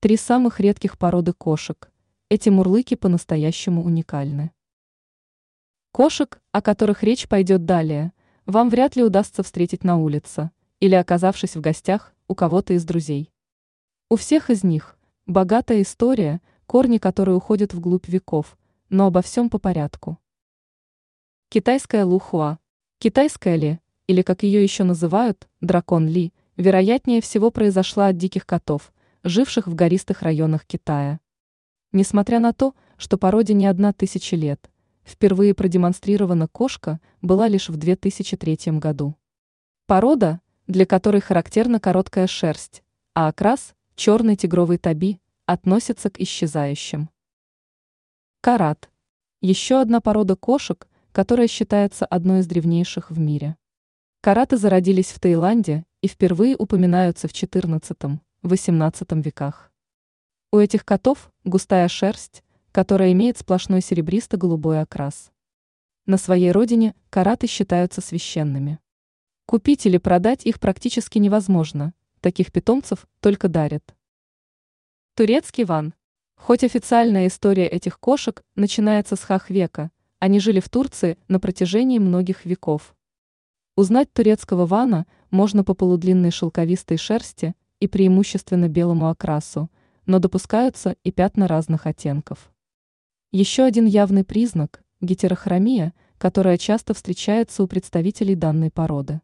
Три самых редких породы кошек. Эти мурлыки по-настоящему уникальны. Кошек, о которых речь пойдет далее, вам вряд ли удастся встретить на улице или оказавшись в гостях у кого-то из друзей. У всех из них богатая история, корни которой уходят вглубь веков, но обо всем по порядку. Китайская лухуа, китайская ли, или как ее еще называют, дракон ли, вероятнее всего произошла от диких котов – живших в гористых районах Китая. Несмотря на то, что породе не одна тысяча лет, впервые продемонстрирована кошка была лишь в 2003 году. Порода, для которой характерна короткая шерсть, а окрас – черный тигровый таби, относится к исчезающим. Карат – еще одна порода кошек, которая считается одной из древнейших в мире. Караты зародились в Таиланде и впервые упоминаются в XIV XVIII веках. У этих котов густая шерсть, которая имеет сплошной серебристо-голубой окрас. На своей родине караты считаются священными. Купить или продать их практически невозможно, таких питомцев только дарят. Турецкий ван. Хоть официальная история этих кошек начинается с хах-века, они жили в Турции на протяжении многих веков. Узнать турецкого вана можно по полудлинной шелковистой шерсти – и преимущественно белому окрасу, но допускаются и пятна разных оттенков. Еще один явный признак – гетерохромия, которая часто встречается у представителей данной породы.